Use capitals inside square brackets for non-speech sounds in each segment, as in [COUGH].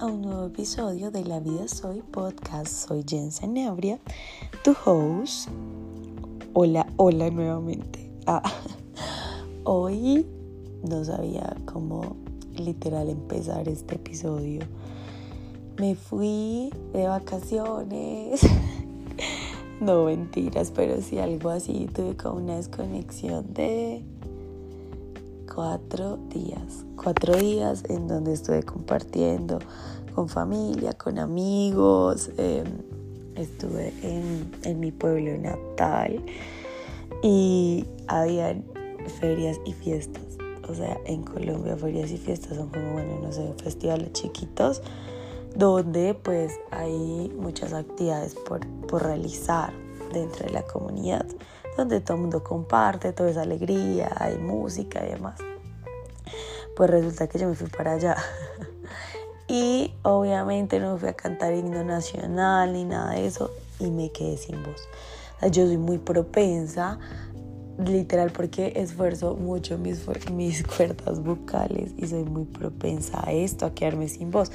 a un nuevo episodio de La Vida Soy Podcast. Soy Jen Sanabria, tu host. Hola, hola nuevamente. Ah, [LAUGHS] hoy no sabía cómo literal empezar este episodio. Me fui de vacaciones. [LAUGHS] no mentiras, pero sí algo así. Tuve como una desconexión de cuatro días, cuatro días en donde estuve compartiendo con familia, con amigos, em, estuve en, mi pueblo natal y habían ferias y fiestas. O sea, en Colombia ferias y fiestas son como, bueno, no sé, festivales chiquitos donde pues hay muchas actividades por, por realizar dentro de la comunidad donde todo el mundo comparte, toda esa alegría, hay música y demás. Pues resulta que yo me fui para allá. [LAUGHS] y obviamente no me fui a cantar himno nacional ni nada de eso y me quedé sin voz. yo soy muy propensa, literal, porque esfuerzo mucho mis, mis cuerdas vocales y soy muy propensa a esto, a quedarme sin voz.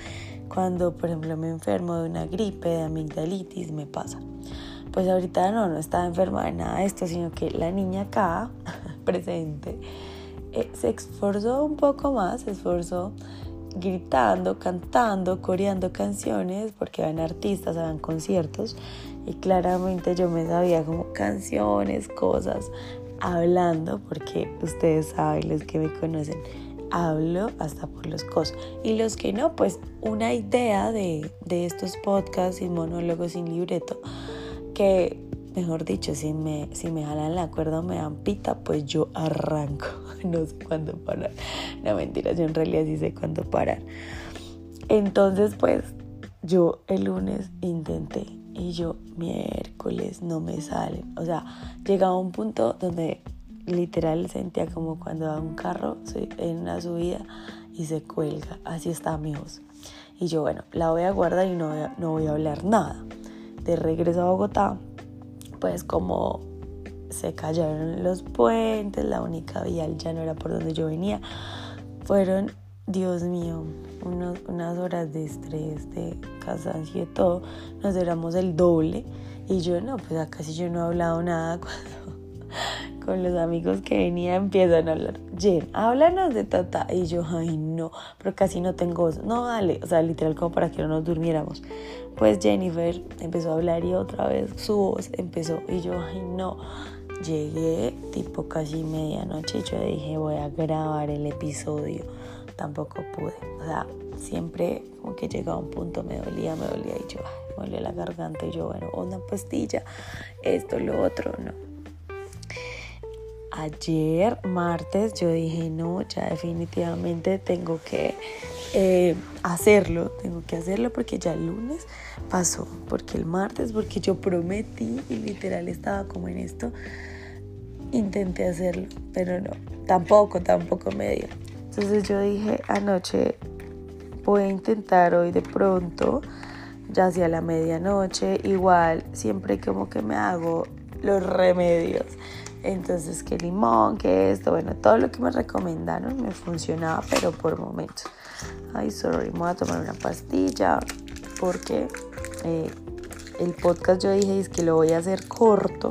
Cuando, por ejemplo, me enfermo de una gripe, de amigdalitis, me pasa. Pues ahorita no, no estaba enferma de nada de esto, sino que la niña acá, [LAUGHS] presente, se esforzó un poco más, se esforzó gritando, cantando, coreando canciones, porque van artistas, van conciertos, y claramente yo me sabía como canciones, cosas, hablando, porque ustedes saben, los que me conocen, hablo hasta por los cosas. Y los que no, pues una idea de, de estos podcasts y monólogos sin libreto que, mejor dicho, si me, si me jalan la cuerda o me dan pita, pues yo arranco. [LAUGHS] No sé cuándo parar. No mentira, yo en realidad sí sé cuándo parar. Entonces, pues yo el lunes intenté y yo miércoles no me salen. O sea, llegaba a un punto donde literal sentía como cuando va un carro en una subida y se cuelga. Así está mi voz. Y yo, bueno, la voy a guardar y no no voy a hablar nada de regreso a Bogotá, pues como se cayeron los puentes, la única vía ya no era por donde yo venía, fueron, Dios mío, unas horas de estrés, de cansancio y todo, nos éramos el doble. Y yo no, pues acá sí yo no he hablado nada [LAUGHS] cuando con los amigos que venía empiezan a hablar, Jen, háblanos de tata. Y yo, ay, no, pero casi no tengo No, dale, o sea, literal como para que no nos durmiéramos. Pues Jennifer empezó a hablar y otra vez su voz empezó. Y yo, ay, no. Llegué tipo casi medianoche y yo dije, voy a grabar el episodio. Tampoco pude. O sea, siempre como que llegaba un punto, me dolía, me dolía y yo, ay, me dolía la garganta y yo, bueno, una pastilla, esto, lo otro, no ayer, martes, yo dije, no, ya definitivamente tengo que eh, hacerlo, tengo que hacerlo porque ya el lunes pasó, porque el martes, porque yo prometí y literal estaba como en esto, intenté hacerlo, pero no, tampoco, tampoco me dio. Entonces yo dije, anoche voy a intentar hoy de pronto, ya hacia la medianoche, igual, siempre como que me hago los remedios entonces, que limón, que esto, bueno, todo lo que me recomendaron me funcionaba, pero por momentos. Ay, sorry, me voy a tomar una pastilla porque eh, el podcast yo dije es que lo voy a hacer corto.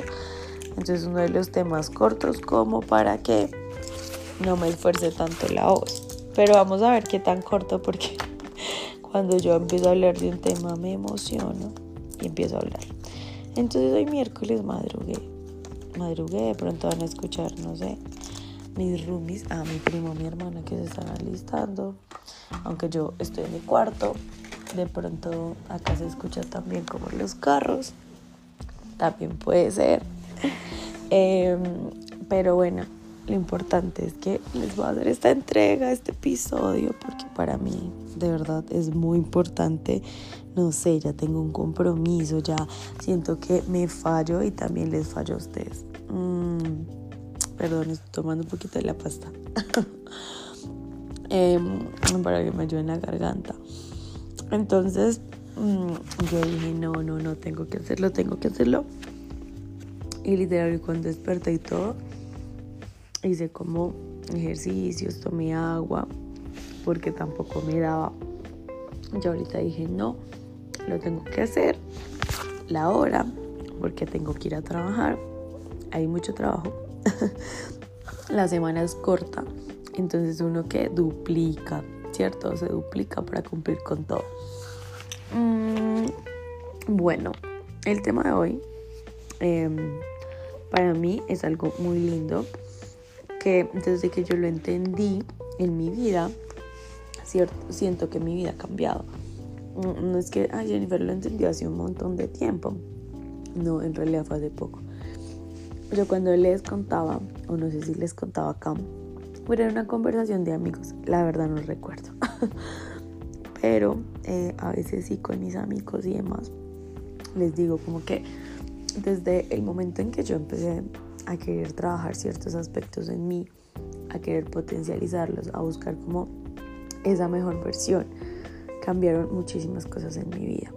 Entonces, uno de los temas cortos, como para que no me esfuerce tanto la voz. Pero vamos a ver qué tan corto, porque [LAUGHS] cuando yo empiezo a hablar de un tema me emociono y empiezo a hablar. Entonces, hoy miércoles madrugué madrugué, de pronto van a escuchar, no sé, mis roomies, a mi primo, mi hermana que se están alistando, aunque yo estoy en mi cuarto, de pronto acá se escucha también como los carros, también puede ser, em, pero bueno, lo importante es que les voy a hacer esta entrega, este episodio, porque para mí de verdad es muy importante. No sé, ya tengo un compromiso, ya siento que me fallo y también les fallo a ustedes. Mm, perdón, estoy tomando un poquito de la pasta. [LAUGHS] Em, para que me ayude en la garganta. Entonces, mm, yo dije, no, no, no, tengo que hacerlo, tengo que hacerlo. Y literal, cuando desperté y todo, hice como ejercicios, tomé agua, porque tampoco me daba Yo ahorita dije, no, lo tengo que hacer, la hora, porque tengo que ir a trabajar, hay mucho trabajo, [LAUGHS] la semana es corta, entonces uno que duplica, ¿cierto? Se duplica para cumplir con todo. Mm, bueno, el tema de hoy em, para mí es algo muy lindo que desde que yo lo entendí en mi vida, cierto, siento que mi vida ha cambiado. No es que Jennifer lo entendió hace un montón de tiempo. No, en realidad fue hace poco. Yo cuando les contaba, o no sé si les contaba acá, era una conversación de amigos, la verdad no recuerdo. [LAUGHS] Pero eh, a veces sí con mis amigos y demás, les digo como que desde el momento en que yo empecé a querer trabajar ciertos aspectos en mí, a querer potencializarlos, a buscar como esa mejor versión, cambiaron muchísimas cosas en mi vida.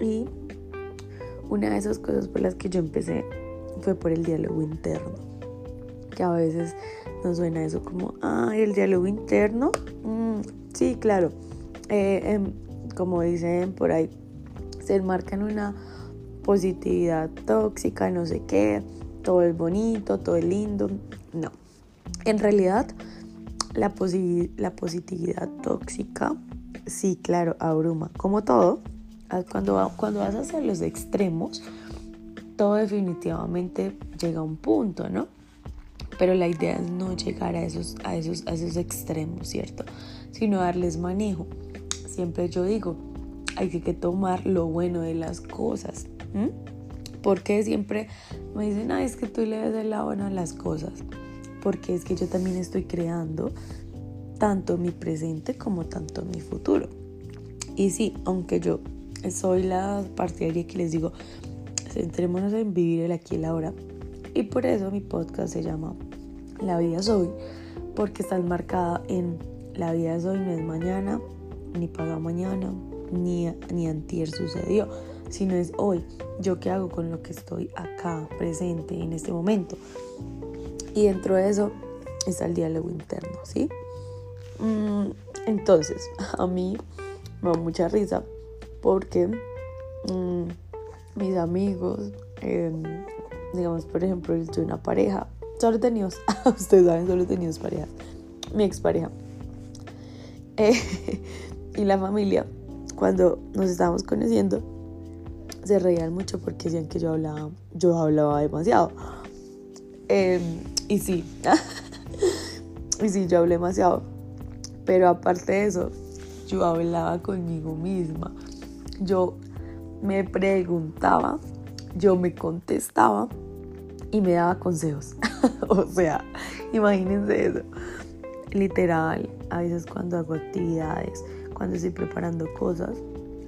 Y una de esas cosas por las que yo empecé fue por el diálogo interno, que a veces nos suena eso como, ah, el diálogo interno, mm, sí, claro, eh, em, como dicen por ahí, se enmarcan una positividad tóxica, no sé qué, todo es bonito, todo es lindo. No. En realidad, la, la positividad tóxica, sí, claro, abruma. Como todo, cuando, cuando vas hacia los extremos, todo definitivamente llega a un punto, ¿no? Pero la idea es no llegar a esos, a esos, a esos extremos, ¿cierto? Sino darles manejo. Siempre yo digo, hay que tomar lo bueno de las cosas. Porque siempre me dicen, ay, es que tú le das el lado bueno a las cosas. Porque es que yo también estoy creando tanto mi presente como tanto mi futuro. Y sí, aunque yo soy la partidaria que les digo, centrémonos en vivir el aquí y el ahora. Y por eso mi podcast se llama La vida es hoy, porque está enmarcada en la vida es hoy, no es mañana, ni paga mañana, ni, ni antier sucedió sino es hoy, yo qué hago con lo que estoy acá, presente, en este momento. Y dentro de eso está el diálogo interno, ¿sí? Mm, entonces, [LAUGHS] a mí me da mucha risa porque mm, mis amigos, em, digamos, por ejemplo, yo tuve una pareja, solo tenido, [LAUGHS] ustedes saben, solo tenido parejas, mi expareja. Eh, [LAUGHS] y la familia, cuando nos estábamos conociendo, se reían mucho porque decían que yo hablaba, yo hablaba demasiado. Em, y sí, y sí, yo hablé demasiado. Pero aparte de eso, yo hablaba conmigo misma. Yo me preguntaba, yo me contestaba y me daba consejos. [LAUGHS] o sea, imagínense eso. Literal, a veces cuando hago actividades, cuando estoy preparando cosas,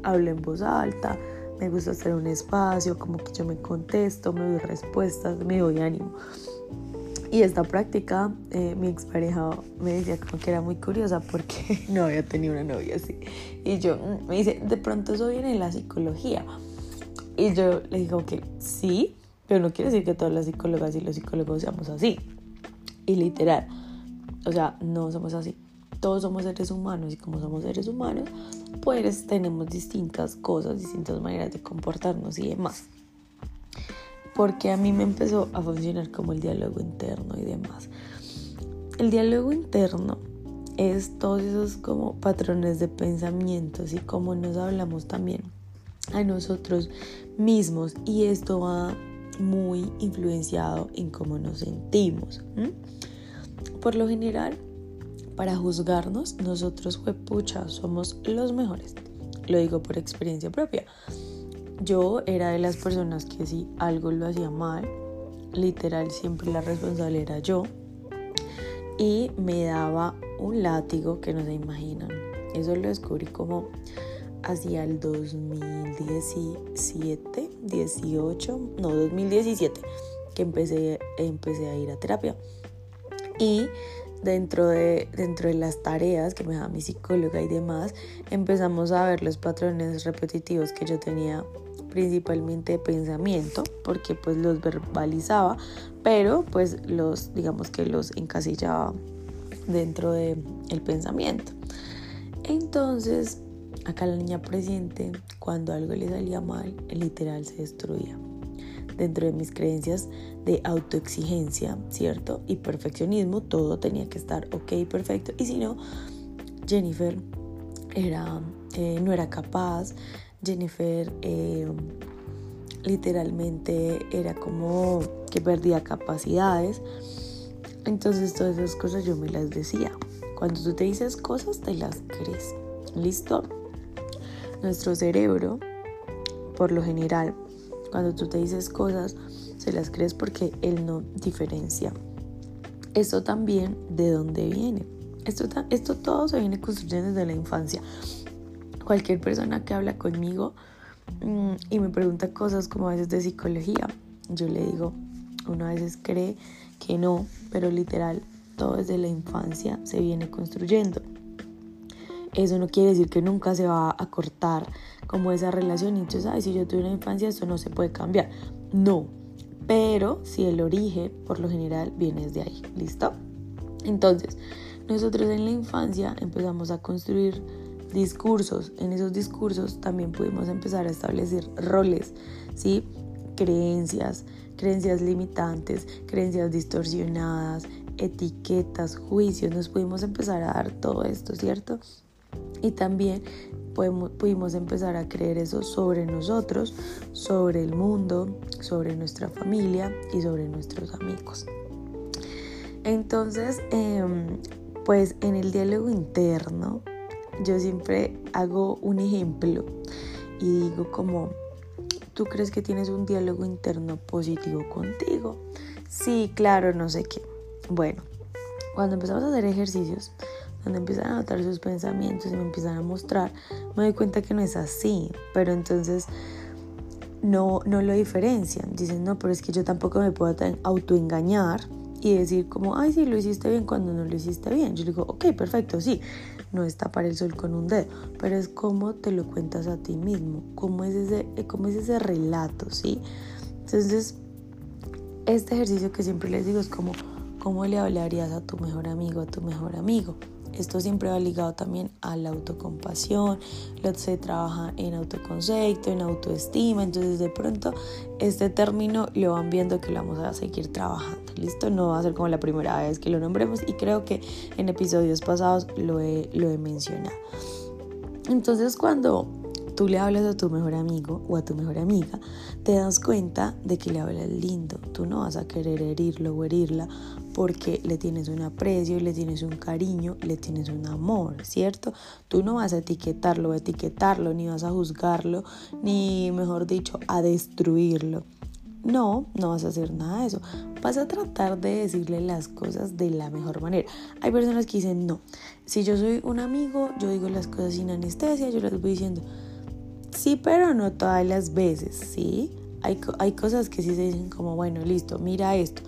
hablo en voz alta, me gusta hacer un espacio, como que yo me contesto, me doy respuestas, me doy ánimo. Y esta práctica, eh, mi expareja me decía como que era muy curiosa porque [LAUGHS] no había tenido una novia así. Y yo, mm", me dice, de pronto eso viene en la psicología. Y yo le digo que sí, pero no quiere decir que todas las psicólogas y los psicólogos seamos así. Y literal, o sea, no somos así. Todos somos seres humanos y como somos seres humanos, pues tenemos distintas cosas, distintas maneras de comportarnos y demás. Porque a mí me empezó a funcionar como el diálogo interno y demás. El diálogo interno es todos esos como patrones de pensamientos y cómo nos hablamos también a nosotros mismos y esto va muy influenciado en cómo nos sentimos. Por lo general, para juzgarnos, nosotros, pucha, somos los mejores. Lo digo por experiencia propia. Yo era de las personas que si algo lo hacía mal, literal siempre la responsable era yo. Y me daba un látigo que no se imaginan. Eso lo descubrí como hacia el 2017, 18, no, 2017, que empecé, empecé a ir a terapia. Y dentro de, dentro de las tareas que me daba mi psicóloga y demás, empezamos a ver los patrones repetitivos que yo tenía principalmente de pensamiento, porque pues los verbalizaba, pero pues los, digamos que los encasillaba dentro del el pensamiento. Entonces, acá la niña presente, cuando algo le salía mal, literal se destruía. Dentro de mis creencias de autoexigencia, ¿cierto? Y perfeccionismo, todo tenía que estar ok, perfecto. Y si no, Jennifer era, eh, no era capaz, Jennifer eh, literalmente era como que perdía capacidades. Entonces todas esas cosas yo me las decía. Cuando tú te dices cosas, te las crees. ¿Listo? Nuestro cerebro, por lo general, cuando tú te dices cosas, se las crees porque él no diferencia. Esto también de dónde viene. Esto, esto todo se viene construyendo desde la infancia. Cualquier persona que habla conmigo mm, y me pregunta cosas como a veces de psicología, yo le digo, uno a veces cree que no, pero literal, todo desde la infancia se viene construyendo. Eso no quiere decir que nunca se va a cortar como esa relación y entonces, ay, si yo tuve una infancia, eso no se puede cambiar. No, pero si el origen, por lo general, viene desde ahí, ¿listo? Entonces, nosotros en la infancia empezamos a construir discursos. En esos discursos también pudimos empezar a establecer roles, ¿sí? Creencias, creencias limitantes, creencias distorsionadas, etiquetas, juicios. Nos pudimos empezar a dar todo esto, ¿cierto? Y también pudimos empezar a creer eso sobre nosotros, sobre el mundo, sobre nuestra familia y sobre nuestros amigos. Entonces, em, pues en el diálogo interno, yo siempre hago un ejemplo y digo como, ¿tú crees que tienes un diálogo interno positivo contigo? Sí, claro, no sé qué. Bueno, cuando empezamos a hacer ejercicios, donde empiezan a notar sus pensamientos y me empiezan a mostrar, me doy cuenta que no es así, pero entonces no, no lo diferencian. Dicen, no, pero es que yo tampoco me puedo autoengañar y decir como, ay, sí, lo hiciste bien cuando no lo hiciste bien. Yo digo, ok, perfecto, sí, no es tapar el sol con un dedo, pero es como te lo cuentas a ti mismo, cómo es ese, cómo es ese relato, ¿sí? Entonces, este ejercicio que siempre les digo es como, ¿cómo le hablarías a tu mejor amigo, a tu mejor amigo? Esto siempre va ligado también a la autocompasión, se trabaja en autoconcepto, en autoestima, entonces de pronto este término lo van viendo que lo vamos a seguir trabajando, ¿listo? No va a ser como la primera vez que lo nombremos y creo que en episodios pasados lo he, lo he mencionado. Entonces cuando tú le hablas a tu mejor amigo o a tu mejor amiga, te das cuenta de que le hablas lindo. Tú no vas a querer herirlo o herirla porque le tienes un aprecio, le tienes un cariño, le tienes un amor, ¿cierto? Tú no vas a etiquetarlo o etiquetarlo, ni vas a juzgarlo, ni mejor dicho, a destruirlo. No, no vas a hacer nada de eso. Vas a tratar de decirle las cosas de la mejor manera. Hay personas que dicen, no, si yo soy un amigo, yo digo las cosas sin anestesia, yo las voy diciendo, Sí, pero no todas las veces, ¿sí? Hay, hay cosas que sí se dicen como, bueno, listo, mira esto.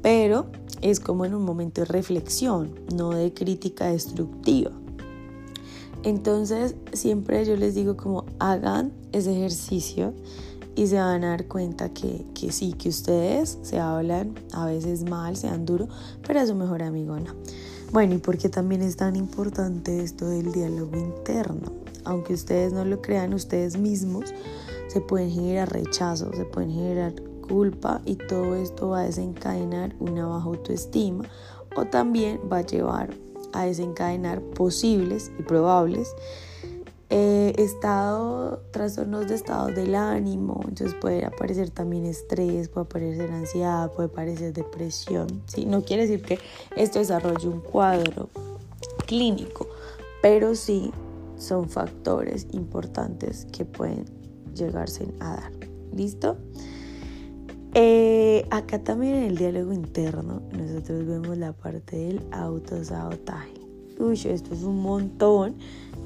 Pero es como en un momento de reflexión, no de crítica destructiva. Entonces, siempre yo les digo como hagan ese ejercicio y se van a dar cuenta que, que sí, que ustedes se hablan a veces mal, sean duros, pero a su mejor amigo no. Bueno, y porque también es tan importante esto del diálogo interno aunque ustedes no lo crean ustedes mismos, se pueden generar rechazo, se pueden generar culpa y todo esto va a desencadenar una baja autoestima o también va a llevar a desencadenar posibles y probables eh, trastornos de estado del ánimo, entonces puede aparecer también estrés, puede aparecer ansiedad, puede aparecer depresión. ¿sí? No quiere decir que esto desarrolle un cuadro clínico, pero sí son factores importantes que pueden llegarse a dar. ¿Listo? Eh, acá también en el diálogo interno nosotros vemos la parte del autosabotaje. Uy, esto es un montón.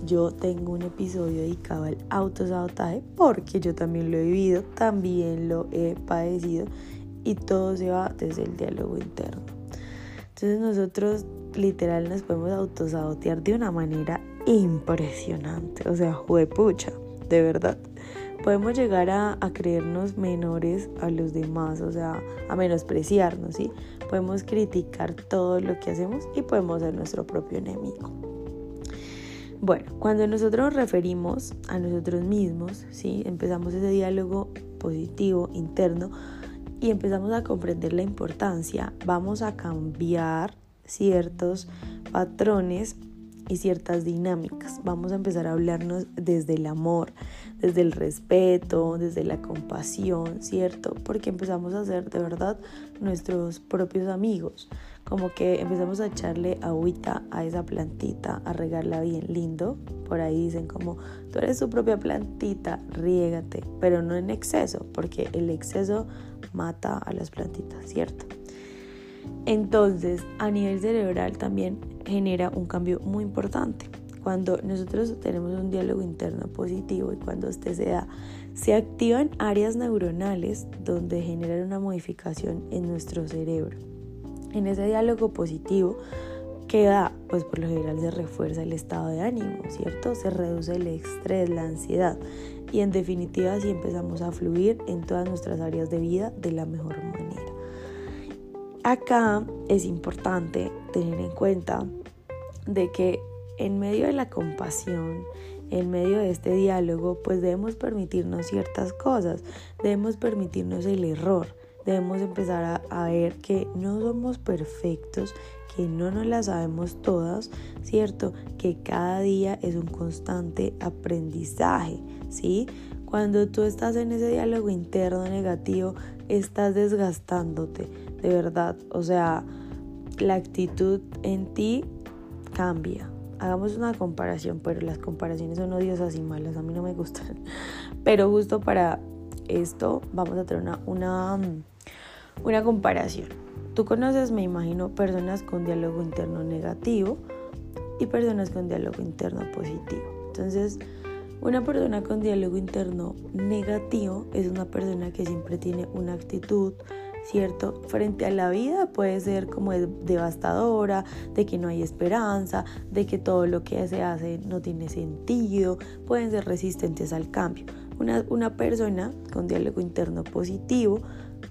Yo tengo un episodio dedicado al autosabotaje porque yo también lo he vivido, también lo he padecido y todo se va desde el diálogo interno. Entonces nosotros literal nos podemos autosabotear de una manera impresionante, o sea, juepucha, de verdad. Podemos llegar a, creernos menores a los demás, o sea, a menospreciarnos, ¿sí? Podemos criticar todo lo que hacemos y podemos ser nuestro propio enemigo. Bueno, cuando nosotros nos referimos a nosotros mismos, ¿sí? empezamos ese diálogo positivo interno y empezamos a comprender la importancia, vamos a cambiar ciertos patrones y ciertas dinámicas. Vamos a empezar a hablarnos desde el amor, desde el respeto, desde la compasión, ¿cierto? Porque empezamos a ser de verdad nuestros propios amigos. Como que empezamos a echarle agüita a esa plantita, a regarla bien lindo. Por ahí dicen como, tú eres tu propia plantita, riégate, pero no en exceso, porque el exceso mata a las plantitas, ¿cierto? Entonces, a nivel cerebral también genera un cambio muy importante. Cuando nosotros tenemos un diálogo interno positivo y cuando usted se da, se activan áreas neuronales donde generan una modificación en nuestro cerebro. En ese diálogo positivo, ¿qué da? Pues por lo general se refuerza el estado de ánimo, ¿cierto? Se reduce el estrés, la ansiedad y en definitiva si empezamos a fluir en todas nuestras áreas de vida de la mejor manera. Acá es importante tener en cuenta de que en medio de la compasión, en medio de este diálogo, pues debemos permitirnos ciertas cosas, debemos permitirnos el error, debemos empezar a, ver que no somos perfectos, que no nos las sabemos todas, ¿cierto? Que cada día es un constante aprendizaje, ¿sí? Cuando tú estás en ese diálogo interno negativo, estás desgastándote, de verdad. O sea, la actitud en ti cambia. Hagamos una comparación, pero las comparaciones son odiosas y malas, a mí no me gustan. [LAUGHS] Pero justo para esto vamos a tener una, una, una comparación. Tú conoces, me imagino, personas con diálogo interno negativo y personas con diálogo interno positivo. Entonces, una persona con diálogo interno negativo es una persona que siempre tiene una actitud ¿cierto? Frente a la vida puede ser como devastadora, de que no hay esperanza, de que todo lo que se hace no tiene sentido, pueden ser resistentes al cambio. Una, una persona con diálogo interno positivo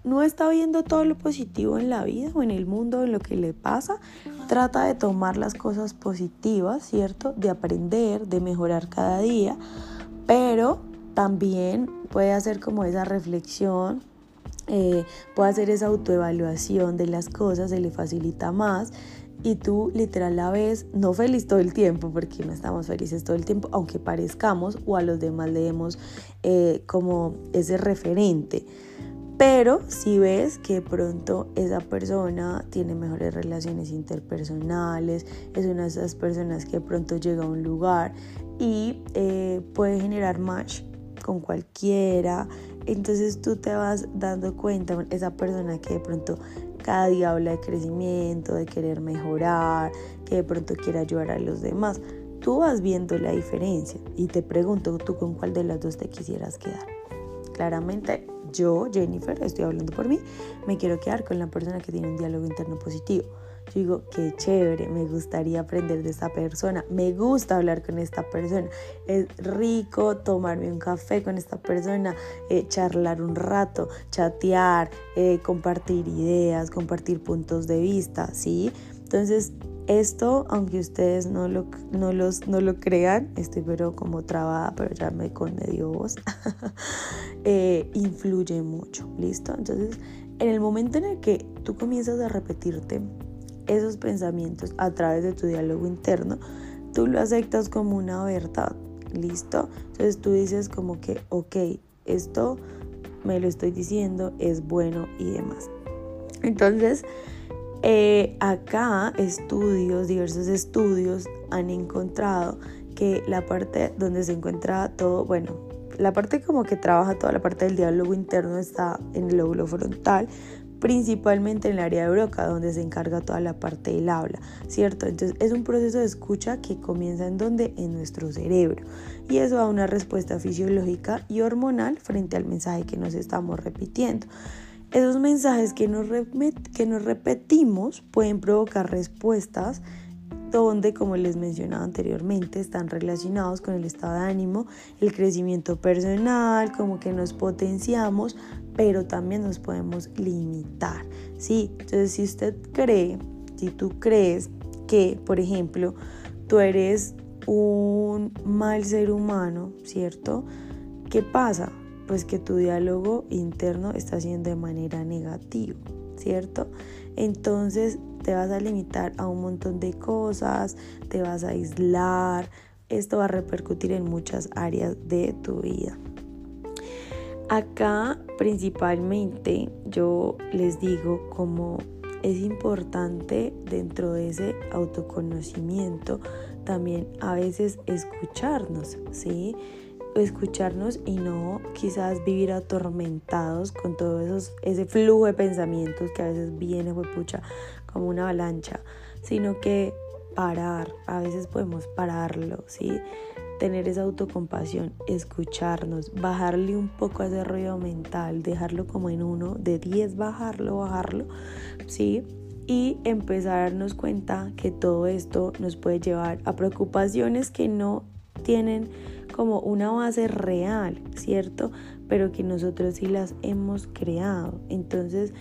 no está viendo todo lo positivo en la vida o en el mundo, en lo que le pasa, trata de tomar las cosas positivas, ¿cierto? De aprender, de mejorar cada día, pero también puede hacer como esa reflexión eh, hacer esa autoevaluación de las cosas, se le facilita más y tú literal la ves no feliz todo el tiempo, porque no estamos felices todo el tiempo, aunque parezcamos o a los demás leemos eh, como ese referente. Pero si ves que pronto esa persona tiene mejores relaciones interpersonales, es una de esas personas que pronto llega a un lugar y eh, puede generar match con cualquiera, entonces tú te vas dando cuenta, esa persona que de pronto cada día habla de crecimiento, de querer mejorar, que de pronto quiere ayudar a los demás, tú vas viendo la diferencia y te pregunto, ¿tú con cuál de las dos te quisieras quedar? Claramente yo, Jennifer, estoy hablando por mí, me quiero quedar con la persona que tiene un diálogo interno positivo yo digo, qué chévere, me gustaría aprender de esta persona, me gusta hablar con esta persona, es rico tomarme un café con esta persona, eh, charlar un rato, chatear, eh, compartir ideas, compartir puntos de vista, ¿sí? Entonces, esto, aunque ustedes no lo, no los, no lo crean, estoy pero como trabada, pero ya me con medio voz, [LAUGHS] eh, influye mucho, ¿listo? Entonces, en el momento en el que tú comienzas a repetirte esos pensamientos a través de tu diálogo interno, tú lo aceptas como una verdad, ¿listo? Entonces tú dices como que, ok, esto me lo estoy diciendo, es bueno y demás. Entonces, eh, acá estudios, diversos estudios han encontrado que la parte donde se encuentra todo, bueno, la parte como que trabaja toda la parte del diálogo interno está en el lóbulo frontal, principalmente en el área de broca, donde se encarga toda la parte del habla, ¿cierto? Entonces es un proceso de escucha que comienza en donde? En nuestro cerebro. Y eso da una respuesta fisiológica y hormonal frente al mensaje que nos estamos repitiendo. Esos mensajes que nos, que nos repetimos pueden provocar respuestas donde, como les mencionaba anteriormente, están relacionados con el estado de ánimo, el crecimiento personal, como que nos potenciamos, pero también nos podemos limitar, ¿sí? Entonces, si usted cree, si tú crees que, por ejemplo, tú eres un mal ser humano, ¿cierto? ¿Qué pasa? Pues que tu diálogo interno está siendo de manera negativa, ¿cierto? Entonces te vas a limitar a un montón de cosas, te vas a aislar, esto va a repercutir en muchas áreas de tu vida. Acá principalmente yo les digo como es importante dentro de ese autoconocimiento también a veces escucharnos, ¿sí? Escucharnos y no quizás vivir atormentados con todo esos, ese flujo de pensamientos que a veces viene, pucha, como una avalancha, sino que parar, a veces podemos pararlo, ¿sí? Tener esa autocompasión, escucharnos, bajarle un poco a ese ruido mental, dejarlo como en uno, de 10 bajarlo, bajarlo, ¿sí? Y empezar a darnos cuenta que todo esto nos puede llevar a preocupaciones que no tienen como una base real, ¿cierto? Pero que nosotros sí las hemos creado. Entonces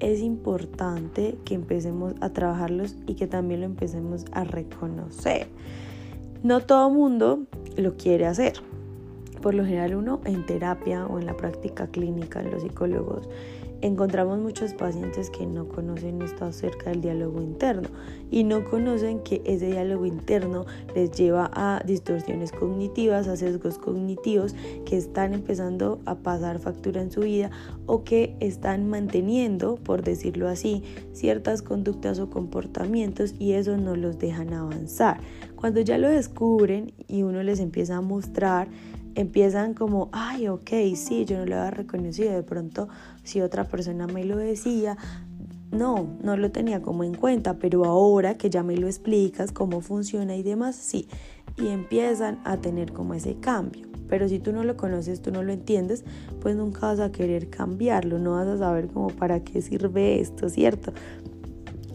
es importante que empecemos a trabajarlos y que también lo empecemos a reconocer. No todo mundo lo quiere hacer. Por lo general uno en terapia o en la práctica clínica, en los psicólogos, encontramos muchos pacientes que no conocen esto acerca del diálogo interno y no conocen que ese diálogo interno les lleva a distorsiones cognitivas, a sesgos cognitivos que están empezando a pasar factura en su vida o que están manteniendo, por decirlo así, ciertas conductas o comportamientos y eso no los dejan avanzar. Cuando ya lo descubren y uno les empieza a mostrar, empiezan como, ay, ok, sí, yo no lo había reconocido, de pronto si otra persona me lo decía, no, no lo tenía como en cuenta, pero ahora que ya me lo explicas cómo funciona y demás, sí, y empiezan a tener como ese cambio. Pero si tú no lo conoces, tú no lo entiendes, pues nunca vas a querer cambiarlo, no vas a saber cómo para qué sirve esto, ¿cierto?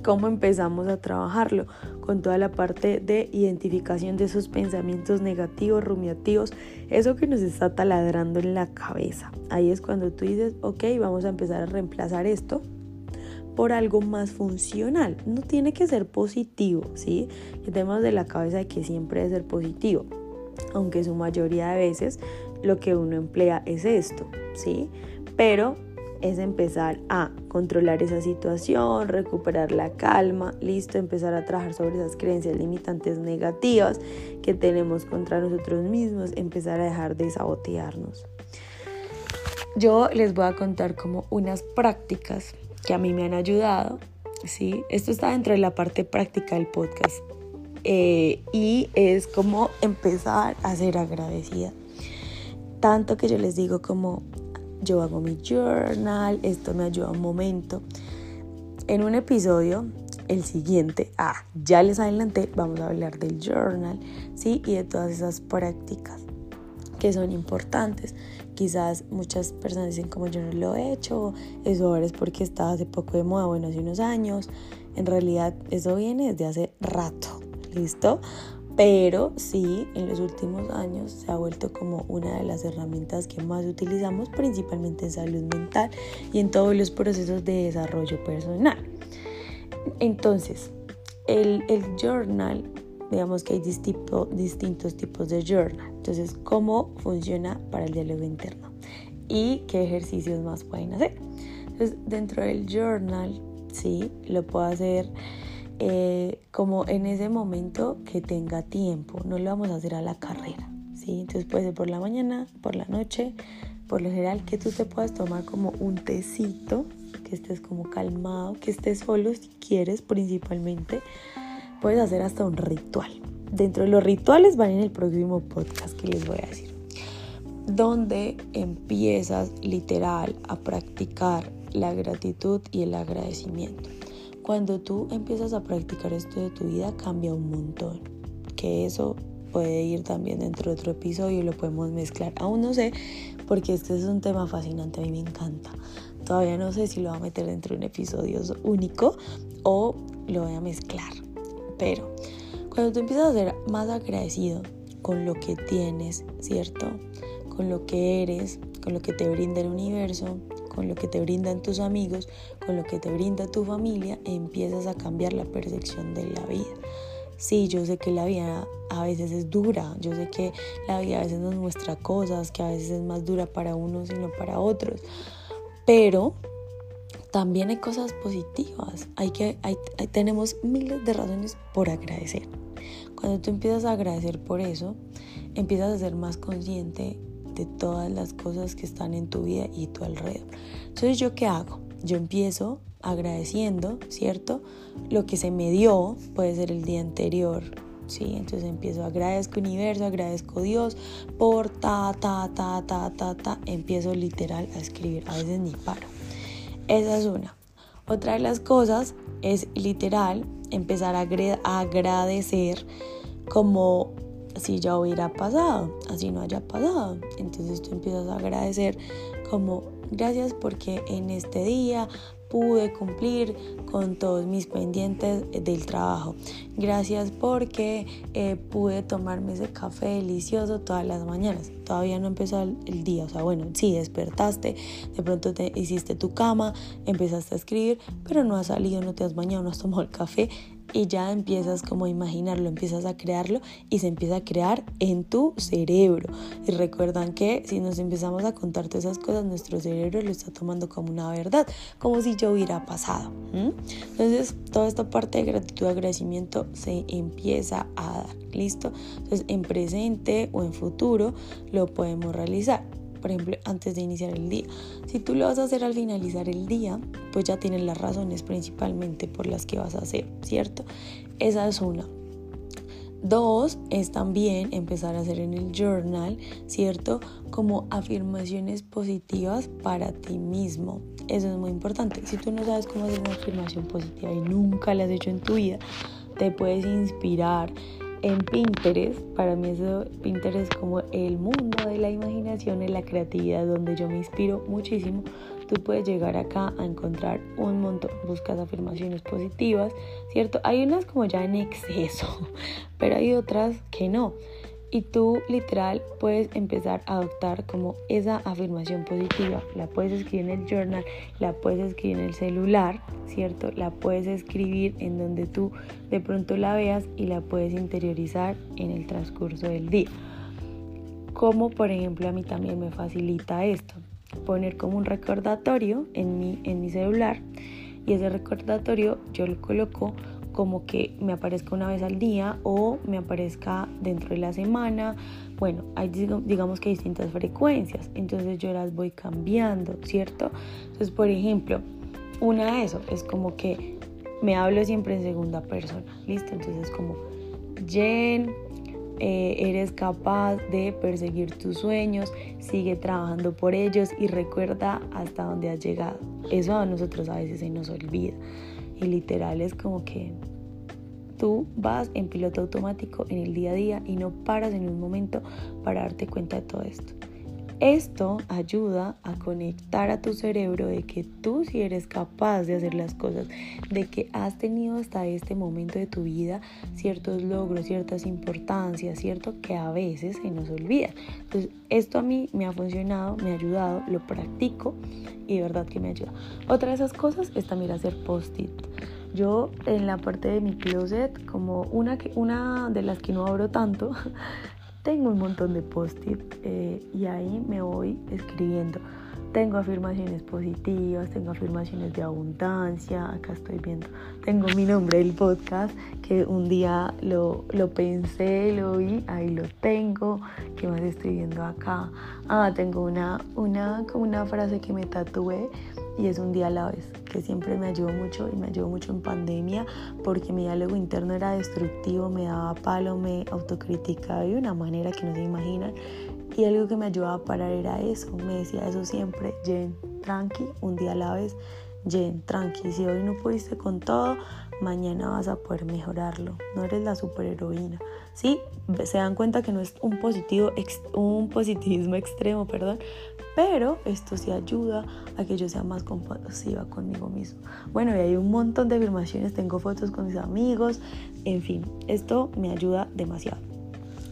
Cómo empezamos a trabajarlo con toda la parte de identificación de esos pensamientos negativos, rumiativos, eso que nos está taladrando en la cabeza. Ahí es cuando tú dices, ok, vamos a empezar a reemplazar esto por algo más funcional. No tiene que ser positivo, ¿sí? Que tenemos de la cabeza de que siempre debe ser positivo, aunque su mayoría de veces lo que uno emplea es esto, ¿sí? Pero es empezar a controlar esa situación, recuperar la calma, listo, empezar a trabajar sobre esas creencias limitantes negativas que tenemos contra nosotros mismos, empezar a dejar de sabotearnos. Yo les voy a contar como unas prácticas que a mí me han ayudado, ¿sí? Esto está dentro de la parte práctica del podcast eh, y es como empezar a ser agradecida. Tanto que yo les digo como yo hago mi journal, esto me ayuda un momento. En un episodio, el siguiente, ah, ya les adelanté, vamos a hablar del journal, ¿sí? Y de todas esas prácticas que son importantes. Quizás muchas personas dicen como yo no lo he hecho, eso ahora es porque está hace poco de moda, bueno, hace unos años. En realidad eso viene desde hace rato, ¿listo? Pero sí en los últimos años se ha vuelto como una de las herramientas que más utilizamos principalmente en salud mental y en todos los procesos de desarrollo personal. Entonces, el, journal, digamos que hay distintos tipos de journal. Entonces, ¿cómo funciona para el diálogo interno? ¿Y qué ejercicios más pueden hacer? Entonces, dentro del journal, sí, lo puedo hacer eh, como en ese momento que tenga tiempo, no lo vamos a hacer a la carrera, ¿sí? Entonces puede ser por la mañana, por la noche, por lo general que tú te puedas tomar como un tecito, que estés como calmado, que estés solo si quieres principalmente, puedes hacer hasta un ritual. Dentro de los rituales van en el próximo podcast que les voy a decir, donde empiezas literal a practicar la gratitud y el agradecimiento. Cuando tú empiezas a practicar esto de tu vida cambia un montón. Que eso puede ir también dentro de otro episodio y lo podemos mezclar. Aún no sé, porque este es un tema fascinante, a mí me encanta. Todavía no sé si lo voy a meter dentro de un episodio único o lo voy a mezclar. Pero cuando tú empiezas a ser más agradecido con lo que tienes, ¿cierto? Con lo que eres, con lo que te brinda el universo, con lo que te brindan tus amigos, con lo que te brinda tu familia, empiezas a cambiar la percepción de la vida. Sí, yo sé que la vida a veces es dura, yo sé que la vida a veces nos muestra cosas que a veces es más dura para unos y no para otros, pero también hay cosas positivas, hay que, hay, tenemos miles de razones por agradecer. Cuando tú empiezas a agradecer por eso, empiezas a ser más consciente de todas las cosas que están en tu vida y tu alrededor. Entonces, ¿yo qué hago? Yo empiezo agradeciendo, ¿cierto? Lo que se me dio, puede ser el día anterior, ¿sí? Entonces empiezo, agradezco universo, agradezco Dios por ta, ta, ta, ta, ta, ta. Empiezo literal a escribir, a veces ni paro. Esa es una. Otra de las cosas es literal empezar a agradecer como si ya hubiera pasado, así no haya pasado. Entonces tú empiezas a agradecer como gracias porque en este día pude cumplir con todos mis pendientes del trabajo. Gracias porque eh, pude tomarme ese café delicioso todas las mañanas. Todavía no empezó el día, o sea, bueno, sí, despertaste, de pronto te hiciste tu cama, empezaste a escribir, pero no has salido, no te has bañado, no has tomado el café y ya empiezas como a imaginarlo, empiezas a crearlo y se empieza a crear en tu cerebro. Y recuerdan que si nos empezamos a contar todas esas cosas, nuestro cerebro lo está tomando como una verdad, como si yo hubiera pasado. Entonces, toda esta parte de gratitud agradecimiento se empieza a dar. ¿Listo? Entonces, en presente o en futuro lo podemos realizar por ejemplo, antes de iniciar el día. Si tú lo vas a hacer al finalizar el día, pues ya tienes las razones principalmente por las que vas a hacer, ¿cierto? Esa es una. Dos es también empezar a hacer en el journal, ¿cierto? Como afirmaciones positivas para ti mismo. Eso es muy importante. Si tú no sabes cómo hacer una afirmación positiva y nunca la has hecho en tu vida, te puedes inspirar en Pinterest, para mí eso Pinterest es como el mundo de la imaginación y la creatividad donde yo me inspiro muchísimo. Tú puedes llegar acá a encontrar un montón, buscas afirmaciones positivas, ¿cierto? Hay unas como ya en exceso, [LAUGHS] pero hay otras que no. Y tú literal puedes empezar a adoptar como esa afirmación positiva. La puedes escribir en el journal, la puedes escribir en el celular, ¿cierto? La puedes escribir en donde tú de pronto la veas y la puedes interiorizar en el transcurso del día. Como por ejemplo a mí también me facilita esto. Poner como un recordatorio en mi, en mi celular y ese recordatorio yo lo coloco como que me aparezca una vez al día o me aparezca dentro de la semana. Bueno, hay digamos que distintas frecuencias, entonces yo las voy cambiando, ¿cierto? Entonces, por ejemplo, una de eso es como que me hablo siempre en segunda persona, ¿listo? Entonces como, Jen, eh, eres capaz de perseguir tus sueños, sigue trabajando por ellos y recuerda hasta dónde has llegado. Eso a nosotros a veces se nos olvida. Y literal es como que tú vas en piloto automático en el día a día y no paras en un momento para darte cuenta de todo esto. Esto ayuda a conectar a tu cerebro de que tú sí eres capaz de hacer las cosas, de que has tenido hasta este momento de tu vida ciertos logros, ciertas importancias, ¿cierto? Que a veces se nos olvida. Entonces, esto a mí me ha funcionado, me ha ayudado, lo practico y de verdad que me ayuda. Otra de esas cosas es también hacer post-it. Yo en la parte de mi closet, como una, una de las que no abro tanto, [LAUGHS] tengo un montón de post-it eh, y ahí me voy escribiendo. Tengo afirmaciones positivas, tengo afirmaciones de abundancia, acá estoy viendo, tengo mi nombre del podcast que un día lo, lo pensé, lo vi, ahí lo tengo, ¿qué más estoy viendo acá? Ah, tengo una, una, una frase que me tatué y es un día a la vez, que siempre me ayudó mucho y me ayudó mucho en pandemia porque mi diálogo interno era destructivo, me daba palo, me autocriticaba de una manera que no se imaginan. Y algo que me ayudaba a parar era eso, me decía eso siempre, Jen, tranqui, un día a la vez, Jen, tranqui, si hoy no pudiste con todo, mañana vas a poder mejorarlo, no eres la superheroína. Sí, se dan cuenta que no es un, positivo, un positivismo [LAUGHS] extremo, perdón, pero esto sí ayuda a que yo sea más compasiva conmigo mismo. Bueno, y hay un montón de afirmaciones, tengo fotos con mis amigos, en fin, esto me ayuda demasiado.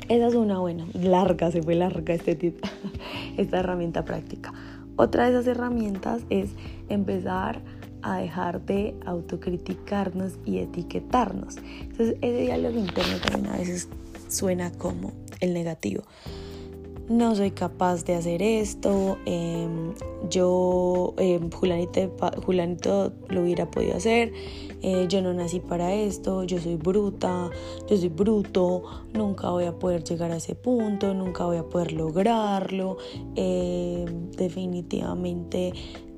Esa es una buena, larga, se fue larga este [LAUGHS] esta herramienta práctica. Otra de esas herramientas es empezar a dejar de autocriticarnos y etiquetarnos. Entonces ese diálogo interno también a veces suena como el negativo. No soy capaz de hacer esto, em, yo, Julanito, lo hubiera podido hacer, eh, yo no nací para esto, yo soy bruta, yo soy bruto, nunca voy a poder llegar a ese punto, nunca voy a poder lograrlo, em, definitivamente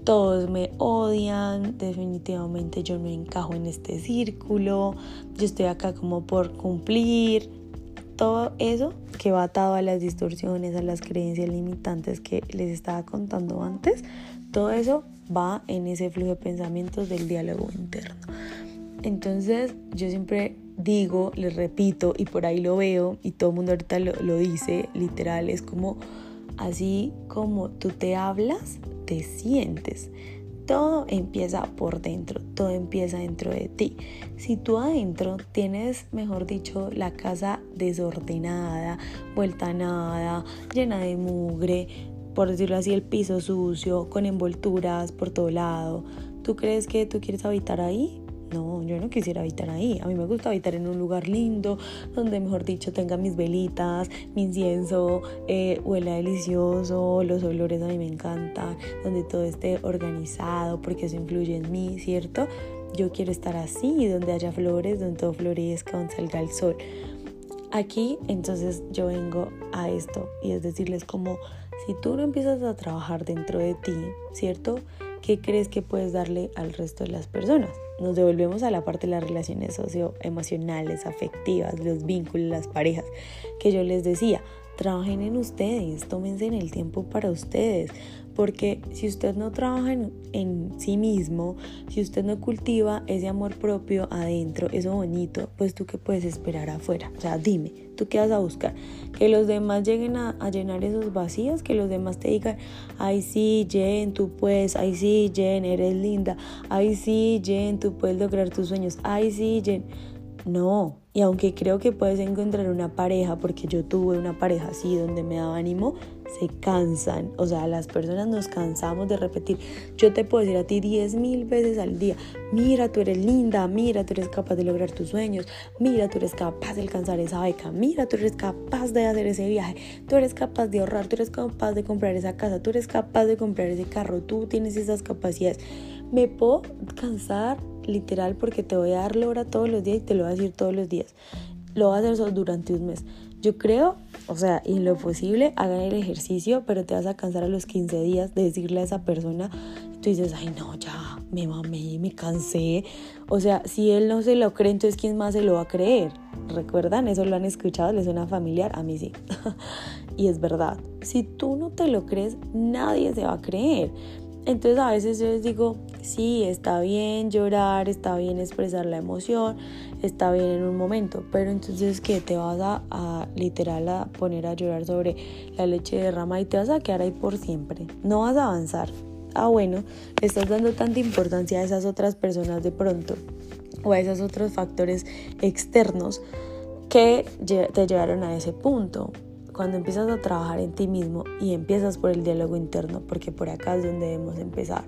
todos me odian, definitivamente yo no encajo en este círculo, yo estoy acá como por cumplir, todo eso que va atado a las distorsiones, a las creencias limitantes que les estaba contando antes, todo eso va en ese flujo de pensamientos del diálogo interno. Entonces yo siempre digo, les repito y por ahí lo veo y todo el mundo ahorita lo, lo dice, literal, es como así como tú te hablas, te sientes. Todo empieza por dentro, todo empieza dentro de ti. Si tú adentro tienes, mejor dicho, la casa desordenada, vuelta nada, llena de mugre, por decirlo así, el piso sucio, con envolturas por todo lado, ¿tú crees que tú quieres habitar ahí? No, yo no quisiera habitar ahí. A mí me gusta habitar en un lugar lindo, donde mejor dicho tenga mis velitas, mi incienso, eh, huela delicioso, los olores a mí me encantan, donde todo esté organizado, porque eso influye en mí, ¿cierto? Yo quiero estar así, donde haya flores, donde todo florezca, donde salga el sol. Aquí entonces yo vengo a esto y es decirles como si tú no empiezas a trabajar dentro de ti, ¿cierto? ¿Qué crees que puedes darle al resto de las personas? Nos devolvemos a la parte de las relaciones socioemocionales, afectivas, los vínculos, las parejas, que yo les decía, trabajen en ustedes, tómense en el tiempo para ustedes, porque si usted no trabaja en, sí mismo, si usted no cultiva ese amor propio adentro, eso bonito, pues tú qué puedes esperar afuera. O sea, dime, ¿tú qué vas a buscar? Que los demás lleguen a, llenar esos vacíos, que los demás te digan, ay sí, Jen, tú puedes, ay sí, Jen, eres linda, ay sí, Jen, tú puedes lograr tus sueños, ay sí, Jen. No, y aunque creo que puedes encontrar una pareja, porque yo tuve una pareja así donde me daba ánimo, se cansan. O sea, las personas nos cansamos de repetir. Yo te puedo decir a ti diez mil veces al día, mira, tú eres linda, mira, tú eres capaz de lograr tus sueños, mira, tú eres capaz de alcanzar esa beca, mira, tú eres capaz de hacer ese viaje, tú eres capaz de ahorrar, tú eres capaz de comprar esa casa, tú eres capaz de comprar ese carro, tú tienes esas capacidades. Me puedo cansar literal porque te voy a dar hora todos los días y te lo voy a decir todos los días. Lo voy a hacer durante un mes. Yo creo, o sea, en lo posible, hagan el ejercicio, pero te vas a cansar a los 15 días de decirle a esa persona, tú dices, ay no, ya, me mamé, me cansé. O sea, si él no se lo cree, entonces ¿quién más se lo va a creer? ¿Recuerdan? Eso lo han escuchado, les suena familiar, a mí sí. [LAUGHS] y es verdad, si tú no te lo crees, nadie se va a creer. Entonces a veces yo les digo, sí, está bien llorar, está bien expresar la emoción, está bien en un momento, pero entonces que te vas a, literal a poner a llorar sobre la leche de rama y te vas a quedar ahí por siempre, no vas a avanzar. Ah, bueno, le estás dando tanta importancia a esas otras personas de pronto o a esos otros factores externos que te llevaron a ese punto cuando empiezas a trabajar en ti mismo y empiezas por el diálogo interno, porque por acá es donde debemos empezar,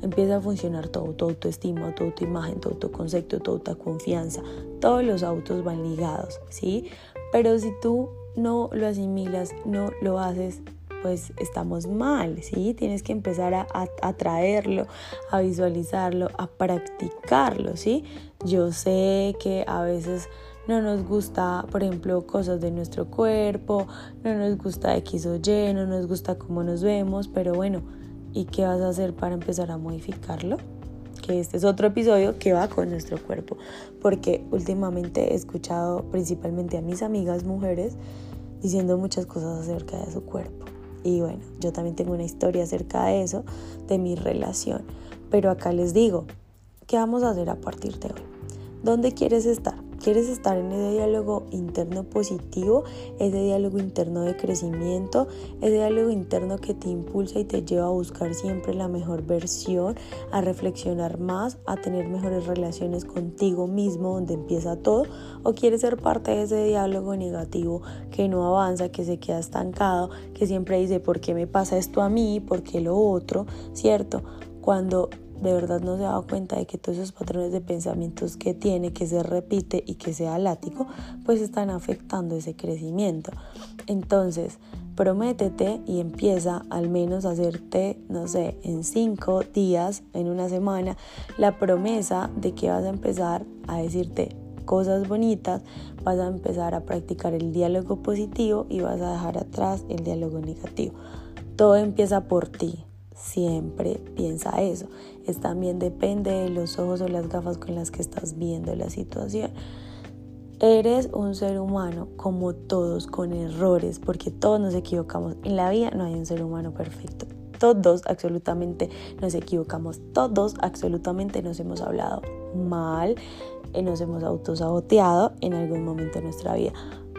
empieza a funcionar todo, tu autoestima, tu autoimagen, tu autoconcepto, tu autoconfianza, todos los autos van ligados, ¿sí? Pero si tú no lo asimilas, no lo haces, pues estamos mal, ¿sí? Tienes que empezar a, a, traerlo, a visualizarlo, a practicarlo, ¿sí? Yo sé que a veces no nos gusta, por ejemplo, cosas de nuestro cuerpo, no nos gusta X o Y, no nos gusta cómo nos vemos, pero bueno, ¿y qué vas a hacer para empezar a modificarlo? Que este es otro episodio que va con nuestro cuerpo, porque últimamente he escuchado principalmente a mis amigas mujeres diciendo muchas cosas acerca de su cuerpo. Y bueno, yo también tengo una historia acerca de eso, de mi relación. Pero acá les digo, ¿qué vamos a hacer a partir de hoy? ¿Dónde quieres estar? ¿Quieres estar en ese diálogo interno positivo, ese diálogo interno de crecimiento, ese diálogo interno que te impulsa y te lleva a buscar siempre la mejor versión, a reflexionar más, a tener mejores relaciones contigo mismo donde empieza todo? ¿O quieres ser parte de ese diálogo negativo que no avanza, que se queda estancado, que siempre dice, ¿por qué me pasa esto a mí? ¿Por qué lo otro? ¿Cierto? Cuando de verdad no se ha dado cuenta de que todos esos patrones de pensamientos que tiene, que se repite y que sea látigo, pues están afectando ese crecimiento. Entonces, prométete y empieza al menos a hacerte, no sé, en cinco días, en una semana, la promesa de que vas a empezar a decirte cosas bonitas, vas a empezar a practicar el diálogo positivo y vas a dejar atrás el diálogo negativo. Todo empieza por ti. Siempre piensa eso. Es también depende de los ojos o las gafas con las que estás viendo la situación. Eres un ser humano como todos con errores, porque todos nos equivocamos. En la vida no hay un ser humano perfecto. Todos absolutamente nos equivocamos. Todos absolutamente nos hemos hablado mal, eh, nos hemos autosaboteado en algún momento de nuestra vida.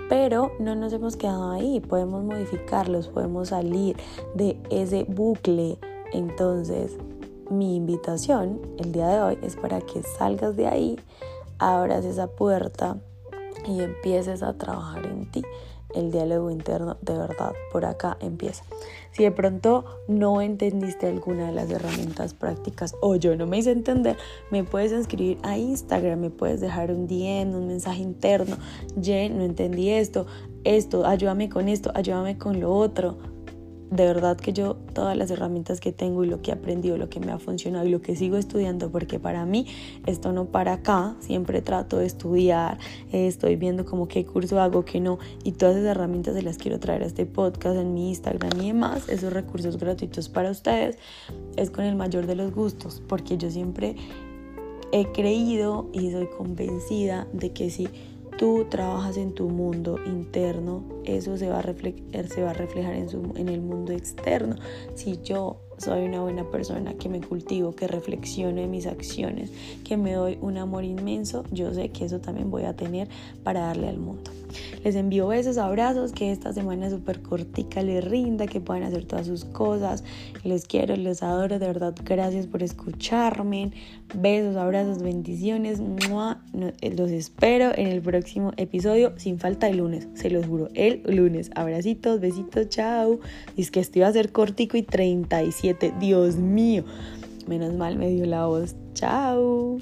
Pero no nos hemos quedado ahí, podemos modificarlos, podemos salir de ese bucle. Entonces, mi invitación el día de hoy es para que salgas de ahí, abras esa puerta y empieces a trabajar en ti el diálogo interno de verdad por acá empieza. Si de pronto no entendiste alguna de las herramientas prácticas o yo no me hice entender, me puedes escribir a Instagram, me puedes dejar un DM, un mensaje interno, Jen, no entendí esto, esto, ayúdame con esto, ayúdame con lo otro de verdad que yo todas las herramientas que tengo y lo que he aprendido, lo que me ha funcionado y lo que sigo estudiando, porque para mí esto no para acá, siempre trato de estudiar, eh, estoy viendo como qué curso hago, qué no, y todas esas herramientas se las quiero traer a este podcast, en mi Instagram y demás, esos recursos gratuitos para ustedes, es con el mayor de los gustos, porque yo siempre he creído y soy convencida de que si tú trabajas en tu mundo interno, eso se va a reflejar, se va a reflejar en, su, en el mundo externo. Si yo soy una buena persona, que me cultivo, que reflexiono en mis acciones, que me doy un amor inmenso, yo sé que eso también voy a tener para darle al mundo. Les envío besos, abrazos, que esta semana súper cortica les rinda, que puedan hacer todas sus cosas. Les quiero, les adoro, de verdad, gracias por escucharme. Besos, abrazos, bendiciones. Eh, los espero en el próximo episodio, sin falta el lunes, se los juro, el lunes. Abracitos, besitos, chao. Y es que esto iba a ser cortico y 37, Dios mío. Menos mal me dio la voz. Chao.